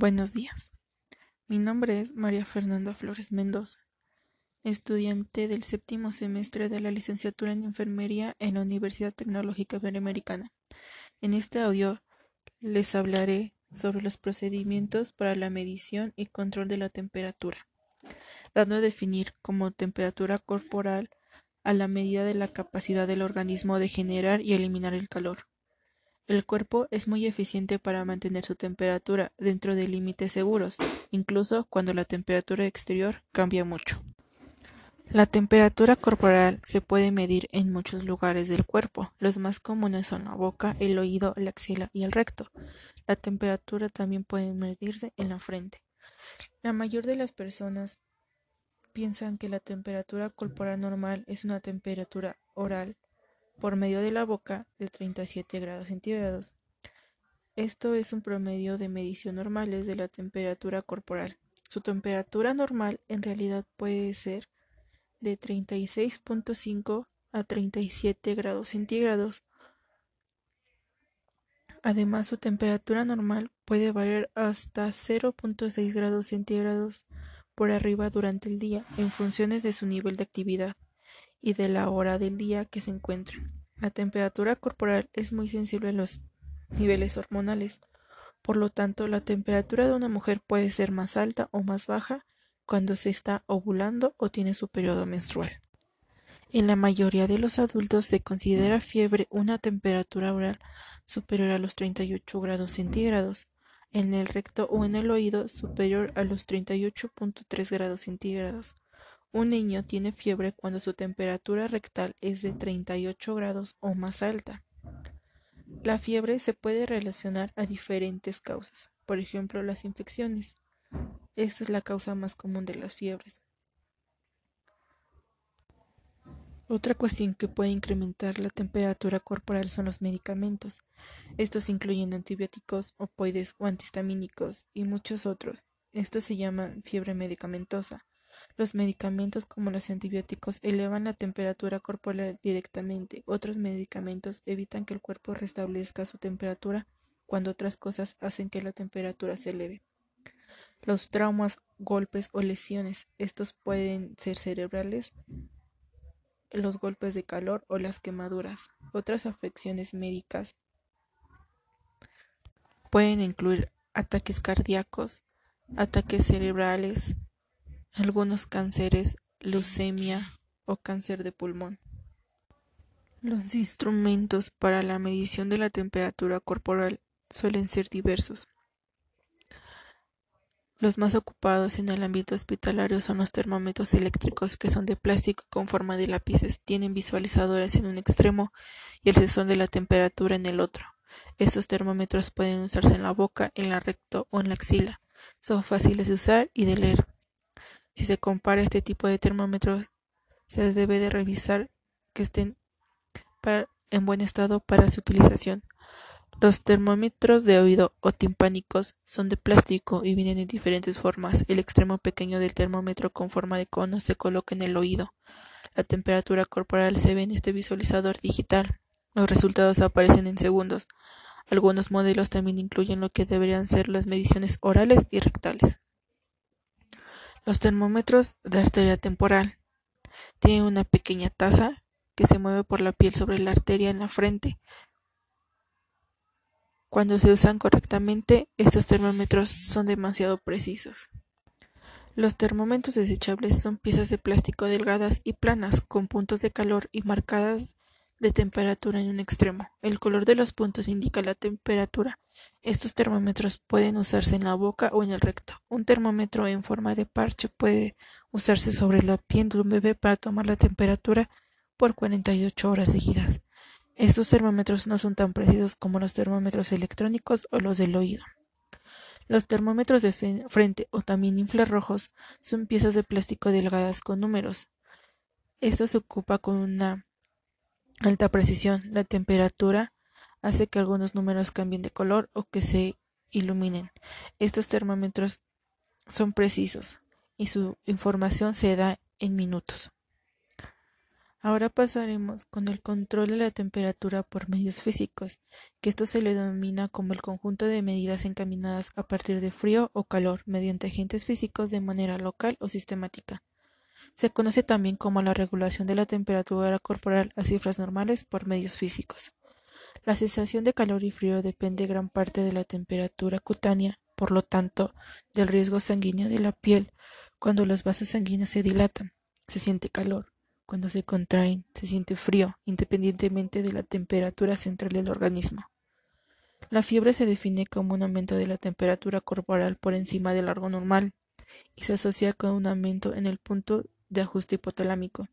Buenos días. Mi nombre es María Fernanda Flores Mendoza, estudiante del séptimo semestre de la licenciatura en Enfermería en la Universidad Tecnológica Iberoamericana. En este audio les hablaré sobre los procedimientos para la medición y control de la temperatura, dando a definir como temperatura corporal a la medida de la capacidad del organismo de generar y eliminar el calor. El cuerpo es muy eficiente para mantener su temperatura dentro de límites seguros, incluso cuando la temperatura exterior cambia mucho. La temperatura corporal se puede medir en muchos lugares del cuerpo. Los más comunes son la boca, el oído, la axila y el recto. La temperatura también puede medirse en la frente. La mayor de las personas piensan que la temperatura corporal normal es una temperatura oral por medio de la boca de 37 grados centígrados. Esto es un promedio de medición normales de la temperatura corporal. Su temperatura normal en realidad puede ser de 36.5 a 37 grados centígrados. Además, su temperatura normal puede variar hasta 0.6 grados centígrados por arriba durante el día en funciones de su nivel de actividad y de la hora del día que se encuentran. La temperatura corporal es muy sensible a los niveles hormonales. Por lo tanto, la temperatura de una mujer puede ser más alta o más baja cuando se está ovulando o tiene su periodo menstrual. En la mayoría de los adultos se considera fiebre una temperatura oral superior a los 38 grados centígrados, en el recto o en el oído superior a los 38.3 grados centígrados. Un niño tiene fiebre cuando su temperatura rectal es de 38 grados o más alta. La fiebre se puede relacionar a diferentes causas, por ejemplo las infecciones. Esta es la causa más común de las fiebres. Otra cuestión que puede incrementar la temperatura corporal son los medicamentos. Estos incluyen antibióticos, opoides o antihistamínicos y muchos otros. Esto se llama fiebre medicamentosa. Los medicamentos como los antibióticos elevan la temperatura corporal directamente. Otros medicamentos evitan que el cuerpo restablezca su temperatura cuando otras cosas hacen que la temperatura se eleve. Los traumas, golpes o lesiones, estos pueden ser cerebrales, los golpes de calor o las quemaduras. Otras afecciones médicas pueden incluir ataques cardíacos, ataques cerebrales, algunos cánceres, leucemia o cáncer de pulmón. Los instrumentos para la medición de la temperatura corporal suelen ser diversos. Los más ocupados en el ámbito hospitalario son los termómetros eléctricos, que son de plástico con forma de lápices, tienen visualizadores en un extremo y el sensor de la temperatura en el otro. Estos termómetros pueden usarse en la boca, en la recto o en la axila. Son fáciles de usar y de leer. Si se compara este tipo de termómetros, se debe de revisar que estén en buen estado para su utilización. Los termómetros de oído o timpánicos son de plástico y vienen en diferentes formas. El extremo pequeño del termómetro con forma de cono se coloca en el oído. La temperatura corporal se ve en este visualizador digital. Los resultados aparecen en segundos. Algunos modelos también incluyen lo que deberían ser las mediciones orales y rectales. Los termómetros de arteria temporal tienen una pequeña taza que se mueve por la piel sobre la arteria en la frente. Cuando se usan correctamente, estos termómetros son demasiado precisos. Los termómetros desechables son piezas de plástico delgadas y planas, con puntos de calor y marcadas de temperatura en un extremo. El color de los puntos indica la temperatura. Estos termómetros pueden usarse en la boca o en el recto. Un termómetro en forma de parche puede usarse sobre la piel de un bebé para tomar la temperatura por 48 horas seguidas. Estos termómetros no son tan precisos como los termómetros electrónicos o los del oído. Los termómetros de frente o también infrarrojos son piezas de plástico delgadas con números. Esto se ocupa con una Alta precisión: la temperatura hace que algunos números cambien de color o que se iluminen. Estos termómetros son precisos y su información se da en minutos. Ahora pasaremos con el control de la temperatura por medios físicos, que esto se le denomina como el conjunto de medidas encaminadas a partir de frío o calor mediante agentes físicos de manera local o sistemática. Se conoce también como la regulación de la temperatura corporal a cifras normales por medios físicos. La sensación de calor y frío depende gran parte de la temperatura cutánea, por lo tanto, del riesgo sanguíneo de la piel. Cuando los vasos sanguíneos se dilatan, se siente calor cuando se contraen, se siente frío, independientemente de la temperatura central del organismo. La fiebre se define como un aumento de la temperatura corporal por encima del largo normal y se asocia con un aumento en el punto de ajuste hipotalámico.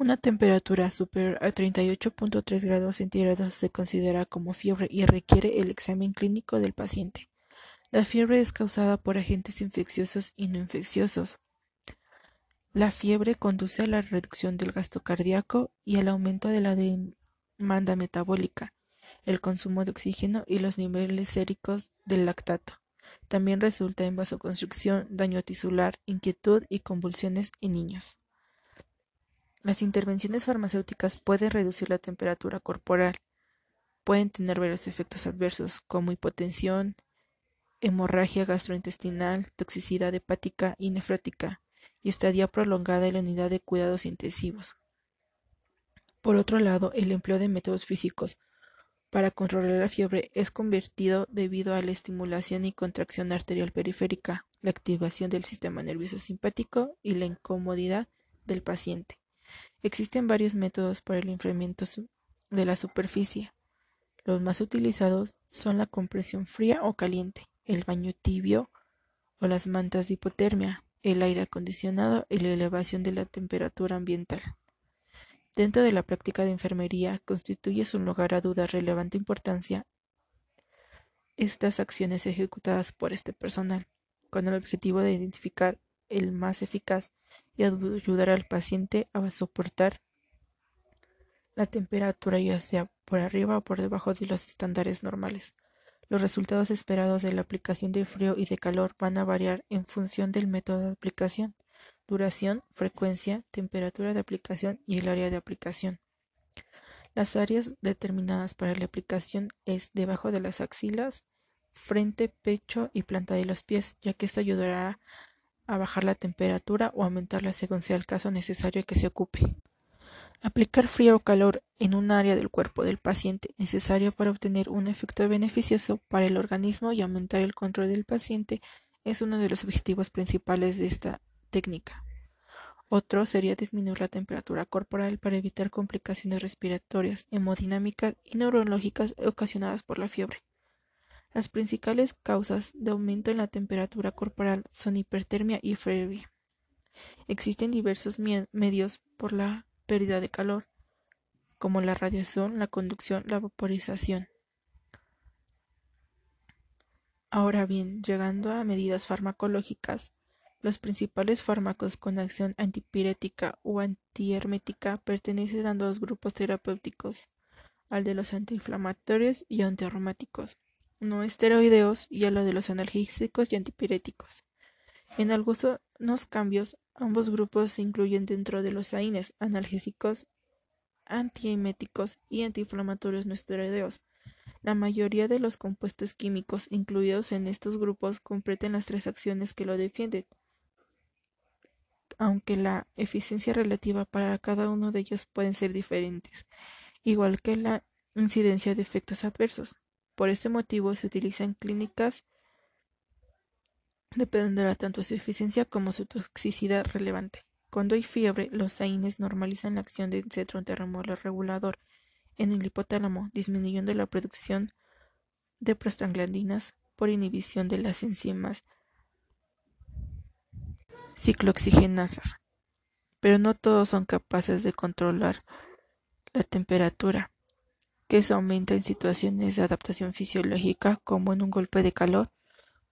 Una temperatura superior a 38.3 grados centígrados se considera como fiebre y requiere el examen clínico del paciente. La fiebre es causada por agentes infecciosos y no infecciosos, la fiebre conduce a la reducción del gasto cardíaco y al aumento de la demanda metabólica, el consumo de oxígeno y los niveles séricos del lactato. También resulta en vasoconstricción, daño tisular, inquietud y convulsiones en niños. Las intervenciones farmacéuticas pueden reducir la temperatura corporal. Pueden tener varios efectos adversos como hipotensión, hemorragia gastrointestinal, toxicidad hepática y nefrótica y estadía prolongada en la unidad de cuidados intensivos. Por otro lado, el empleo de métodos físicos para controlar la fiebre es convertido debido a la estimulación y contracción arterial periférica, la activación del sistema nervioso simpático y la incomodidad del paciente. Existen varios métodos para el enfriamiento de la superficie. Los más utilizados son la compresión fría o caliente, el baño tibio o las mantas de hipotermia, el aire acondicionado y la elevación de la temperatura ambiental. Dentro de la práctica de enfermería constituye sin lugar a dudas relevante importancia estas acciones ejecutadas por este personal, con el objetivo de identificar el más eficaz y ayudar al paciente a soportar la temperatura ya sea por arriba o por debajo de los estándares normales. Los resultados esperados de la aplicación de frío y de calor van a variar en función del método de aplicación, duración, frecuencia, temperatura de aplicación y el área de aplicación. Las áreas determinadas para la aplicación es debajo de las axilas, frente, pecho y planta de los pies, ya que esto ayudará a bajar la temperatura o aumentarla según sea el caso necesario que se ocupe. Aplicar frío o calor en un área del cuerpo del paciente necesario para obtener un efecto beneficioso para el organismo y aumentar el control del paciente es uno de los objetivos principales de esta técnica. Otro sería disminuir la temperatura corporal para evitar complicaciones respiratorias, hemodinámicas y neurológicas ocasionadas por la fiebre. Las principales causas de aumento en la temperatura corporal son hipertermia y fiebre. Existen diversos medios por la pérdida de calor, como la radiación, la conducción, la vaporización. Ahora bien, llegando a medidas farmacológicas, los principales fármacos con acción antipirética o antihermética pertenecen a dos grupos terapéuticos, al de los antiinflamatorios y antiaromáticos, no esteroideos y a lo de los analgésicos y antipiréticos. En algunos cambios, ambos grupos se incluyen dentro de los AINES, analgésicos, antieméticos y antiinflamatorios no esteroideos. La mayoría de los compuestos químicos incluidos en estos grupos completen las tres acciones que lo defienden, aunque la eficiencia relativa para cada uno de ellos pueden ser diferentes, igual que la incidencia de efectos adversos. Por este motivo se utilizan clínicas dependerá tanto su eficiencia como su toxicidad relevante. Cuando hay fiebre, los AINES normalizan la acción del centro regulador en el hipotálamo, disminuyendo la producción de prostaglandinas por inhibición de las enzimas ciclooxigenasas. Pero no todos son capaces de controlar la temperatura, que se aumenta en situaciones de adaptación fisiológica como en un golpe de calor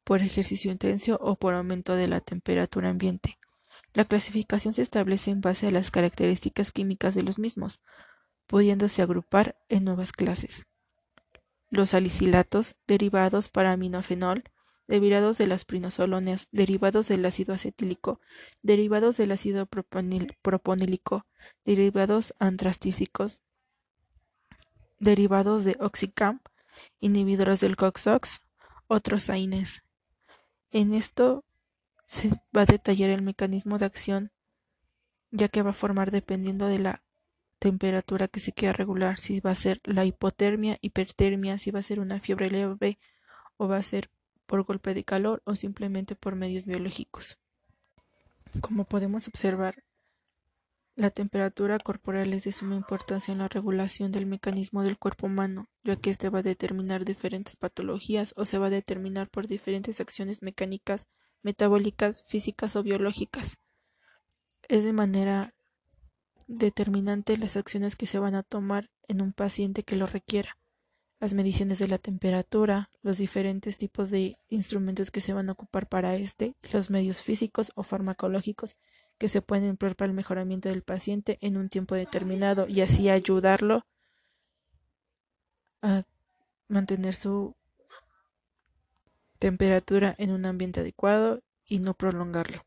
por ejercicio intenso o por aumento de la temperatura ambiente. La clasificación se establece en base a las características químicas de los mismos, pudiéndose agrupar en nuevas clases. Los salicilatos, derivados para aminofenol, derivados de las prinosolonas, derivados del ácido acetílico, derivados del ácido proponílico, derivados antracíclicos, derivados de oxicam, inhibidores del COX-OX, otros AINES. En esto se va a detallar el mecanismo de acción, ya que va a formar dependiendo de la temperatura que se quiera regular, si va a ser la hipotermia, hipertermia, si va a ser una fiebre leve o va a ser por golpe de calor o simplemente por medios biológicos. Como podemos observar, la temperatura corporal es de suma importancia en la regulación del mecanismo del cuerpo humano, ya que éste va a determinar diferentes patologías o se va a determinar por diferentes acciones mecánicas, metabólicas, físicas o biológicas. Es de manera determinante las acciones que se van a tomar en un paciente que lo requiera, las mediciones de la temperatura, los diferentes tipos de instrumentos que se van a ocupar para este, los medios físicos o farmacológicos que se pueden emplear para el mejoramiento del paciente en un tiempo determinado y así ayudarlo a mantener su temperatura en un ambiente adecuado y no prolongarlo.